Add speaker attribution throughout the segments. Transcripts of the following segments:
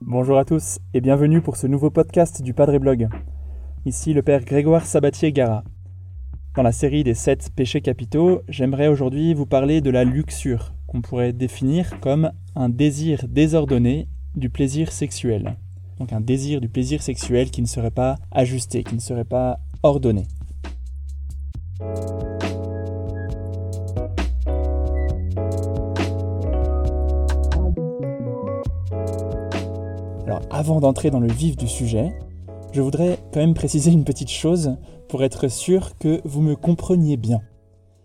Speaker 1: Bonjour à tous et bienvenue pour ce nouveau podcast du Padre Blog. Ici le Père Grégoire Sabatier-Gara. Dans la série des 7 péchés capitaux, j'aimerais aujourd'hui vous parler de la luxure, qu'on pourrait définir comme un désir désordonné du plaisir sexuel. Donc un désir du plaisir sexuel qui ne serait pas ajusté, qui ne serait pas ordonné. Avant d'entrer dans le vif du sujet, je voudrais quand même préciser une petite chose pour être sûr que vous me compreniez bien.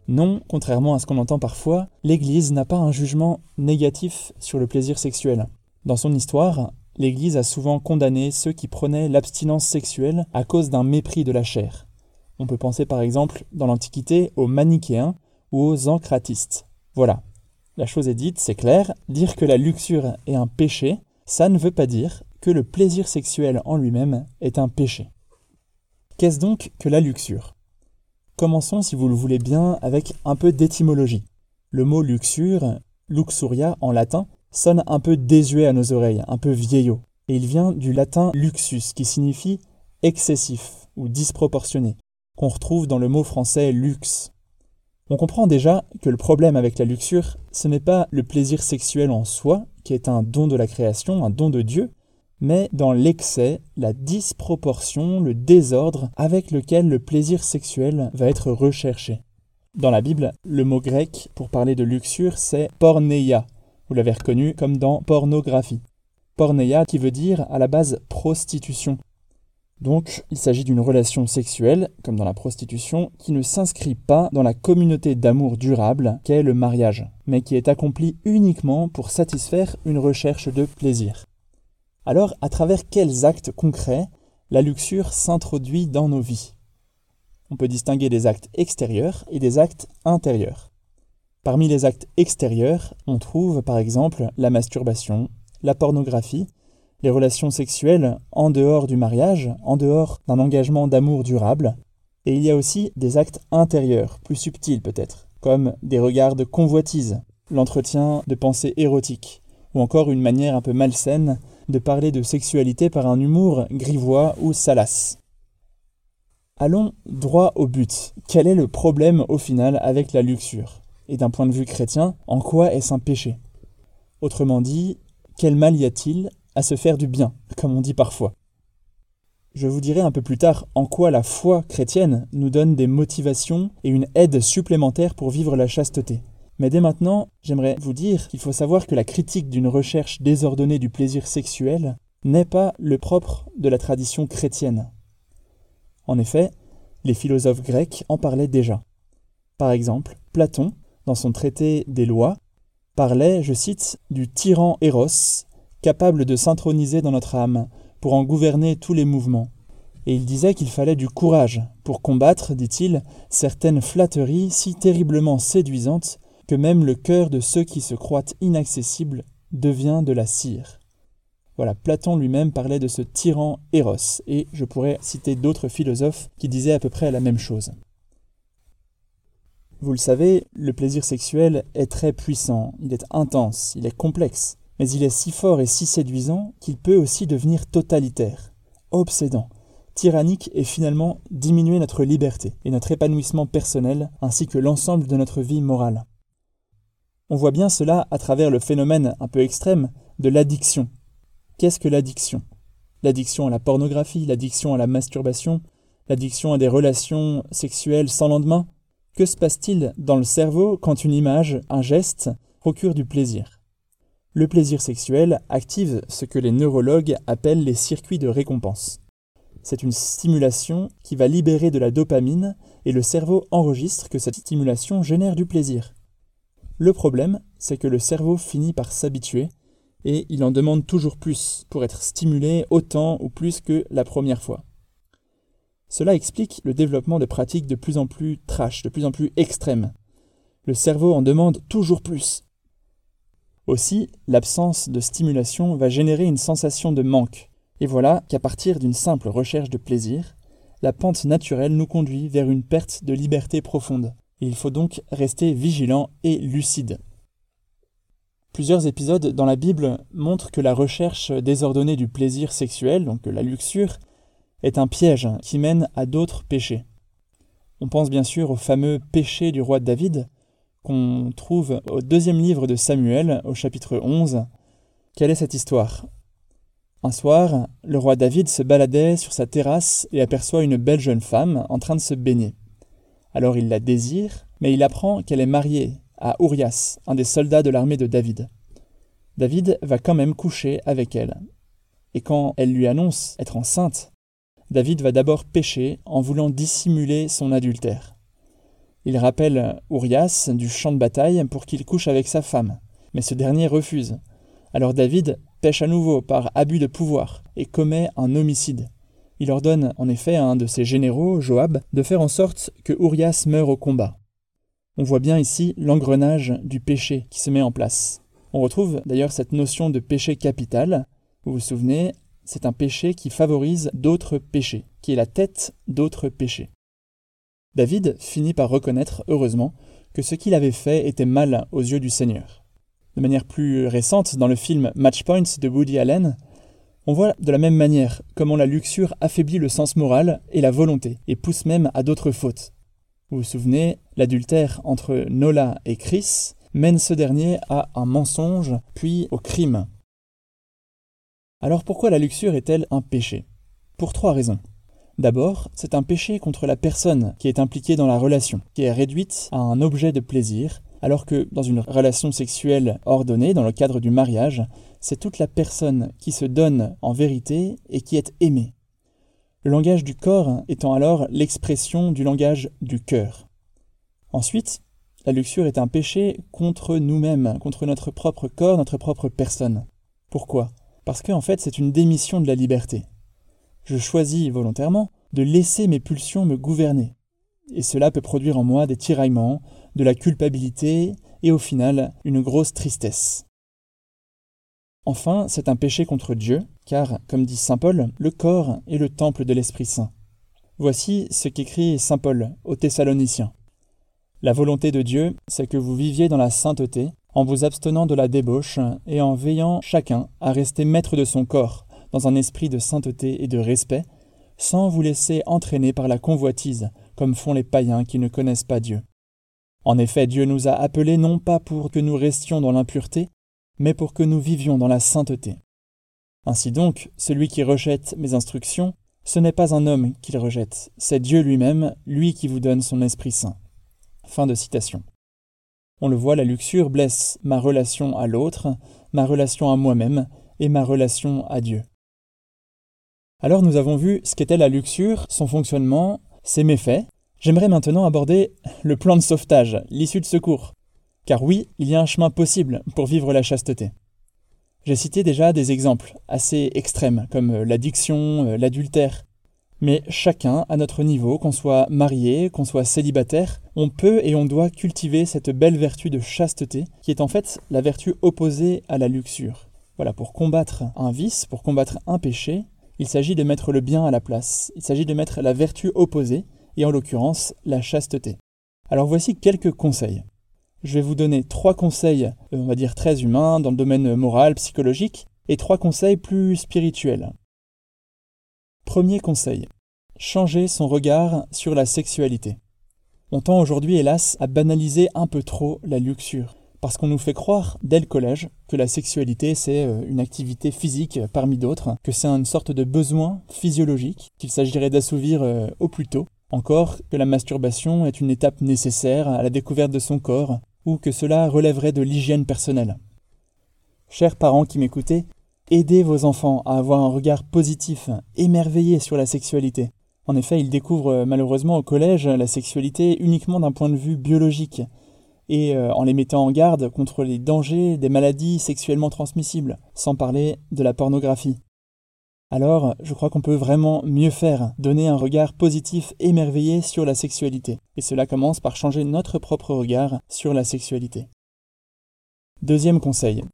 Speaker 1: Non, contrairement à ce qu'on entend parfois, l'Église n'a pas un jugement négatif sur le plaisir sexuel. Dans son histoire, l'Église a souvent condamné ceux qui prenaient l'abstinence sexuelle à cause d'un mépris de la chair. On peut penser par exemple dans l'Antiquité aux manichéens ou aux encratistes. Voilà. La chose est dite, c'est clair, dire que la luxure est un péché, ça ne veut pas dire que le plaisir sexuel en lui-même est un péché. Qu'est-ce donc que la luxure? Commençons, si vous le voulez bien, avec un peu d'étymologie. Le mot luxure, luxuria en latin, sonne un peu désuet à nos oreilles, un peu vieillot, et il vient du latin luxus, qui signifie excessif ou disproportionné, qu'on retrouve dans le mot français luxe. On comprend déjà que le problème avec la luxure, ce n'est pas le plaisir sexuel en soi, qui est un don de la création, un don de Dieu, mais dans l'excès, la disproportion, le désordre avec lequel le plaisir sexuel va être recherché. Dans la Bible, le mot grec pour parler de luxure, c'est porneia. Vous l'avez reconnu comme dans pornographie. Porneia qui veut dire à la base prostitution. Donc, il s'agit d'une relation sexuelle, comme dans la prostitution, qui ne s'inscrit pas dans la communauté d'amour durable qu'est le mariage, mais qui est accomplie uniquement pour satisfaire une recherche de plaisir. Alors, à travers quels actes concrets la luxure s'introduit dans nos vies? On peut distinguer des actes extérieurs et des actes intérieurs. Parmi les actes extérieurs, on trouve par exemple la masturbation, la pornographie, les relations sexuelles en dehors du mariage, en dehors d'un engagement d'amour durable, et il y a aussi des actes intérieurs, plus subtils peut-être, comme des regards de convoitise, l'entretien de pensées érotiques, ou encore une manière un peu malsaine de parler de sexualité par un humour grivois ou salace. Allons droit au but. Quel est le problème au final avec la luxure? Et d'un point de vue chrétien, en quoi est-ce un péché? Autrement dit, quel mal y a-t-il à se faire du bien, comme on dit parfois? Je vous dirai un peu plus tard en quoi la foi chrétienne nous donne des motivations et une aide supplémentaire pour vivre la chasteté. Mais dès maintenant, j'aimerais vous dire qu'il faut savoir que la critique d'une recherche désordonnée du plaisir sexuel n'est pas le propre de la tradition chrétienne. En effet, les philosophes grecs en parlaient déjà. Par exemple, Platon, dans son traité des lois, parlait, je cite, du tyran Eros, capable de s'introniser dans notre âme, pour en gouverner tous les mouvements. Et il disait qu'il fallait du courage pour combattre, dit-il, certaines flatteries si terriblement séduisantes même le cœur de ceux qui se croient inaccessibles devient de la cire. Voilà, Platon lui-même parlait de ce tyran Eros, et je pourrais citer d'autres philosophes qui disaient à peu près la même chose. Vous le savez, le plaisir sexuel est très puissant, il est intense, il est complexe, mais il est si fort et si séduisant qu'il peut aussi devenir totalitaire, obsédant, tyrannique et finalement diminuer notre liberté et notre épanouissement personnel ainsi que l'ensemble de notre vie morale. On voit bien cela à travers le phénomène un peu extrême de l'addiction. Qu'est-ce que l'addiction? L'addiction à la pornographie, l'addiction à la masturbation, l'addiction à des relations sexuelles sans lendemain? Que se passe-t-il dans le cerveau quand une image, un geste, procure du plaisir? Le plaisir sexuel active ce que les neurologues appellent les circuits de récompense. C'est une stimulation qui va libérer de la dopamine et le cerveau enregistre que cette stimulation génère du plaisir. Le problème, c'est que le cerveau finit par s'habituer et il en demande toujours plus pour être stimulé autant ou plus que la première fois. Cela explique le développement de pratiques de plus en plus trash, de plus en plus extrêmes. Le cerveau en demande toujours plus. Aussi, l'absence de stimulation va générer une sensation de manque. Et voilà qu'à partir d'une simple recherche de plaisir, la pente naturelle nous conduit vers une perte de liberté profonde, il faut donc rester vigilant et lucide. Plusieurs épisodes dans la Bible montrent que la recherche désordonnée du plaisir sexuel, donc la luxure, est un piège qui mène à d'autres péchés. On pense bien sûr au fameux péché du roi David, qu'on trouve au deuxième livre de Samuel, au chapitre 11. Quelle est cette histoire? Un soir, le roi David se baladait sur sa terrasse et aperçoit une belle jeune femme en train de se baigner. Alors il la désire, mais il apprend qu'elle est mariée à Urias, un des soldats de l'armée de David. David va quand même coucher avec elle. Et quand elle lui annonce être enceinte, David va d'abord pécher en voulant dissimuler son adultère. Il rappelle Urias du champ de bataille pour qu'il couche avec sa femme, mais ce dernier refuse. Alors David pêche à nouveau par abus de pouvoir et commet un homicide. Il ordonne en effet à un de ses généraux, Joab, de faire en sorte que Urias meure au combat. On voit bien ici l'engrenage du péché qui se met en place. On retrouve d'ailleurs cette notion de péché capital. Vous vous souvenez, c'est un péché qui favorise d'autres péchés, qui est la tête d'autres péchés. David finit par reconnaître, heureusement, que ce qu'il avait fait était mal aux yeux du Seigneur. De manière plus récente, dans le film Matchpoint de Woody Allen, on voit de la même manière comment la luxure affaiblit le sens moral et la volonté, et pousse même à d'autres fautes. Vous vous souvenez, l'adultère entre Nola et Chris mène ce dernier à un mensonge, puis au crime. Alors pourquoi la luxure est-elle un péché? Pour trois raisons. D'abord, c'est un péché contre la personne qui est impliquée dans la relation, qui est réduite à un objet de plaisir, alors que dans une relation sexuelle ordonnée, dans le cadre du mariage, c'est toute la personne qui se donne en vérité et qui est aimée. Le langage du corps étant alors l'expression du langage du cœur. Ensuite, la luxure est un péché contre nous-mêmes, contre notre propre corps, notre propre personne. Pourquoi? Parce qu'en fait, c'est une démission de la liberté je choisis volontairement de laisser mes pulsions me gouverner. Et cela peut produire en moi des tiraillements, de la culpabilité et au final une grosse tristesse. Enfin, c'est un péché contre Dieu, car, comme dit Saint Paul, le corps est le temple de l'Esprit Saint. Voici ce qu'écrit Saint Paul aux Thessaloniciens. La volonté de Dieu, c'est que vous viviez dans la sainteté, en vous abstenant de la débauche et en veillant chacun à rester maître de son corps, dans un esprit de sainteté et de respect, sans vous laisser entraîner par la convoitise, comme font les païens qui ne connaissent pas Dieu. En effet, Dieu nous a appelés non pas pour que nous restions dans l'impureté, mais pour que nous vivions dans la sainteté. Ainsi donc, celui qui rejette mes instructions, ce n'est pas un homme qu'il rejette, c'est Dieu lui-même, lui qui vous donne son Esprit Saint. Fin de citation. On le voit, la luxure blesse ma relation à l'autre, ma relation à moi-même et ma relation à Dieu. Alors nous avons vu ce qu'était la luxure, son fonctionnement, ses méfaits. J'aimerais maintenant aborder le plan de sauvetage, l'issue de secours. Car oui, il y a un chemin possible pour vivre la chasteté. J'ai cité déjà des exemples assez extrêmes, comme l'addiction, euh, l'adultère. Mais chacun, à notre niveau, qu'on soit marié, qu'on soit célibataire, on peut et on doit cultiver cette belle vertu de chasteté, qui est en fait la vertu opposée à la luxure. Voilà, pour combattre un vice, pour combattre un péché, il s'agit de mettre le bien à la place, il s'agit de mettre la vertu opposée, et en l'occurrence la chasteté. Alors voici quelques conseils. Je vais vous donner trois conseils, euh, on va dire très humains, dans le domaine moral, psychologique, et trois conseils plus spirituels. Premier conseil. Changer son regard sur la sexualité. On tend aujourd'hui, hélas, à banaliser un peu trop la luxure parce qu'on nous fait croire dès le collège que la sexualité c'est euh, une activité physique parmi d'autres, que c'est une sorte de besoin physiologique qu'il s'agirait d'assouvir euh, au plus tôt, encore que la masturbation est une étape nécessaire à la découverte de son corps, ou que cela relèverait de l'hygiène personnelle. Chers parents qui m'écoutez, aidez vos enfants à avoir un regard positif, émerveillé sur la sexualité. En effet, ils découvrent malheureusement au collège la sexualité uniquement d'un point de vue biologique, et euh, en les mettant en garde contre les dangers des maladies sexuellement transmissibles, sans parler de la pornographie. Alors, je crois qu'on peut vraiment mieux faire, donner un regard positif émerveillé sur la sexualité. Et cela commence par changer notre propre regard sur la sexualité. Deuxième conseil.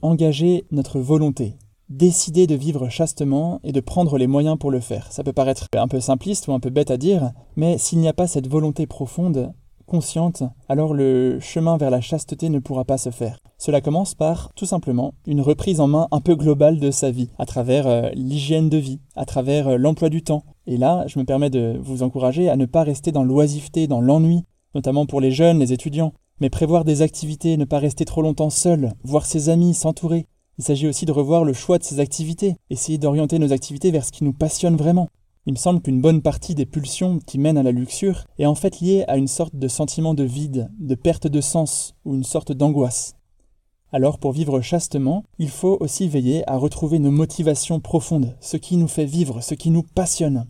Speaker 1: Engager notre volonté. Décider de vivre chastement et de prendre les moyens pour le faire. Ça peut paraître un peu simpliste ou un peu bête à dire, mais s'il n'y a pas cette volonté profonde, consciente, alors le chemin vers la chasteté ne pourra pas se faire. Cela commence par, tout simplement, une reprise en main un peu globale de sa vie, à travers euh, l'hygiène de vie, à travers euh, l'emploi du temps. Et là, je me permets de vous encourager à ne pas rester dans l'oisiveté, dans l'ennui, notamment pour les jeunes, les étudiants, mais prévoir des activités, ne pas rester trop longtemps seul, voir ses amis, s'entourer. Il s'agit aussi de revoir le choix de ses activités, essayer d'orienter nos activités vers ce qui nous passionne vraiment. Il me semble qu'une bonne partie des pulsions qui mènent à la luxure est en fait liée à une sorte de sentiment de vide, de perte de sens ou une sorte d'angoisse. Alors pour vivre chastement, il faut aussi veiller à retrouver nos motivations profondes, ce qui nous fait vivre, ce qui nous passionne.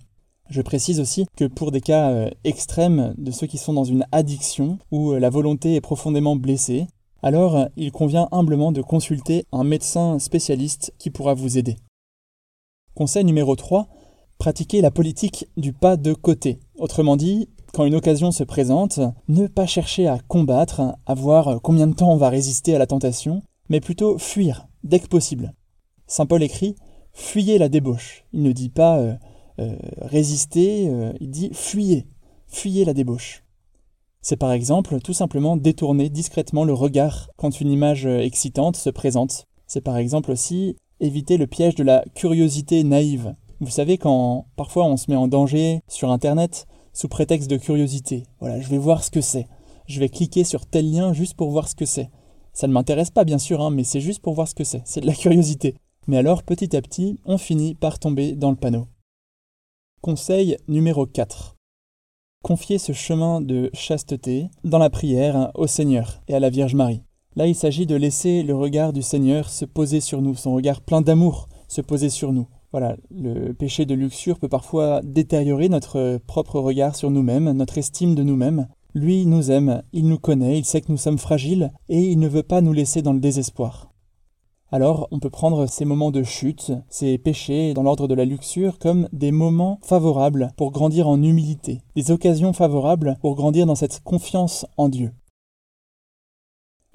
Speaker 1: Je précise aussi que pour des cas euh, extrêmes de ceux qui sont dans une addiction où euh, la volonté est profondément blessée, alors euh, il convient humblement de consulter un médecin spécialiste qui pourra vous aider. Conseil numéro 3, pratiquer la politique du pas de côté. Autrement dit, quand une occasion se présente, ne pas chercher à combattre, à voir combien de temps on va résister à la tentation, mais plutôt fuir, dès que possible. Saint Paul écrit Fuyez la débauche. Il ne dit pas euh, euh, résister, euh, il dit fuyez, fuyez la débauche. C'est par exemple tout simplement détourner discrètement le regard quand une image excitante se présente. C'est par exemple aussi éviter le piège de la curiosité naïve. Vous savez quand parfois on se met en danger sur Internet, sous prétexte de curiosité. Voilà, je vais voir ce que c'est. Je vais cliquer sur tel lien juste pour voir ce que c'est. Ça ne m'intéresse pas bien sûr, hein, mais c'est juste pour voir ce que c'est. C'est de la curiosité. Mais alors petit à petit, on finit par tomber dans le panneau. Conseil numéro 4. Confiez ce chemin de chasteté dans la prière au Seigneur et à la Vierge Marie. Là, il s'agit de laisser le regard du Seigneur se poser sur nous, son regard plein d'amour se poser sur nous. Voilà, le péché de luxure peut parfois détériorer notre propre regard sur nous-mêmes, notre estime de nous-mêmes. Lui nous aime, il nous connaît, il sait que nous sommes fragiles, et il ne veut pas nous laisser dans le désespoir. Alors on peut prendre ces moments de chute, ces péchés dans l'ordre de la luxure, comme des moments favorables pour grandir en humilité, des occasions favorables pour grandir dans cette confiance en Dieu.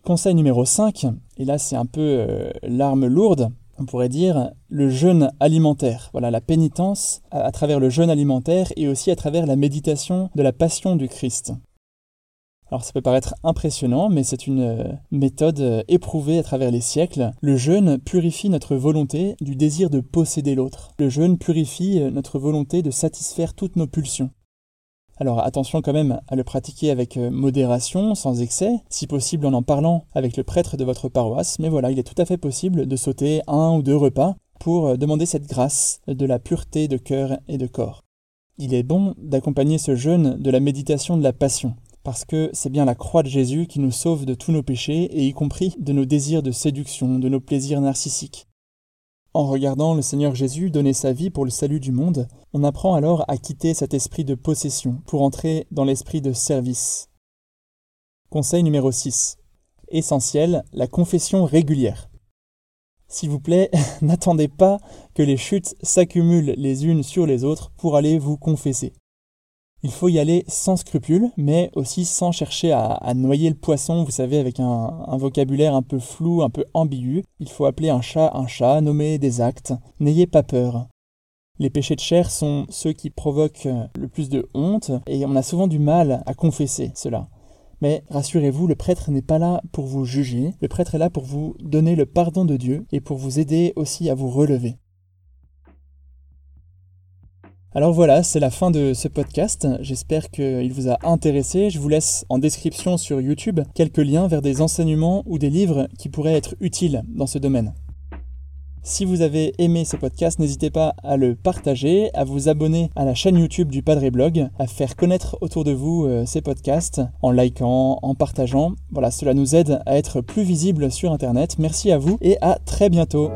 Speaker 1: Conseil numéro 5, et là c'est un peu euh, l'arme lourde, on pourrait dire, le jeûne alimentaire. Voilà, la pénitence à, travers le jeûne alimentaire et aussi à travers la méditation de la passion du Christ. Alors ça peut paraître impressionnant, mais c'est une euh, méthode euh, éprouvée à travers les siècles. Le jeûne purifie notre volonté du désir de posséder l'autre. Le jeûne purifie euh, notre volonté de satisfaire toutes nos pulsions. Alors attention quand même à le pratiquer avec euh, modération, sans excès, si possible en en parlant avec le prêtre de votre paroisse, mais voilà, il est tout à fait possible de sauter un ou deux repas pour euh, demander cette grâce de la pureté de cœur et de corps. Il est bon d'accompagner ce jeûne de la méditation de la passion, parce que c'est bien la croix de Jésus qui nous sauve de tous nos péchés, et y compris de nos désirs de séduction, de nos plaisirs narcissiques. En regardant le Seigneur Jésus donner sa vie pour le salut du monde, on apprend alors à quitter cet esprit de possession pour entrer dans l'esprit de service. Conseil numéro 6. Essentiel, la confession régulière. S'il vous plaît, n'attendez pas que les chutes s'accumulent les unes sur les autres pour aller vous confesser. Il faut y aller sans scrupule, mais aussi sans chercher à, noyer le poisson, vous savez, avec un, vocabulaire un peu flou, un peu ambigu. Il faut appeler un chat un chat, nommer des actes. N'ayez pas peur. Les péchés de chair sont ceux qui provoquent le plus de honte, et on a souvent du mal à confesser cela. Mais rassurez-vous, le prêtre n'est pas là pour vous juger, le prêtre est là pour vous donner le pardon de Dieu et pour vous aider aussi à vous relever. Alors voilà, c'est la fin de ce podcast. J'espère qu'il vous a intéressé. Je vous laisse en description sur YouTube quelques liens vers des enseignements ou des livres qui pourraient être utiles dans ce domaine. Si vous avez aimé ce podcast, n'hésitez pas à le partager, à vous abonner à la chaîne YouTube du Padre Blog, à faire connaître autour de vous euh, ces podcasts en likant, en partageant. Voilà, cela nous aide à être plus visibles sur Internet. Merci à vous et à très bientôt.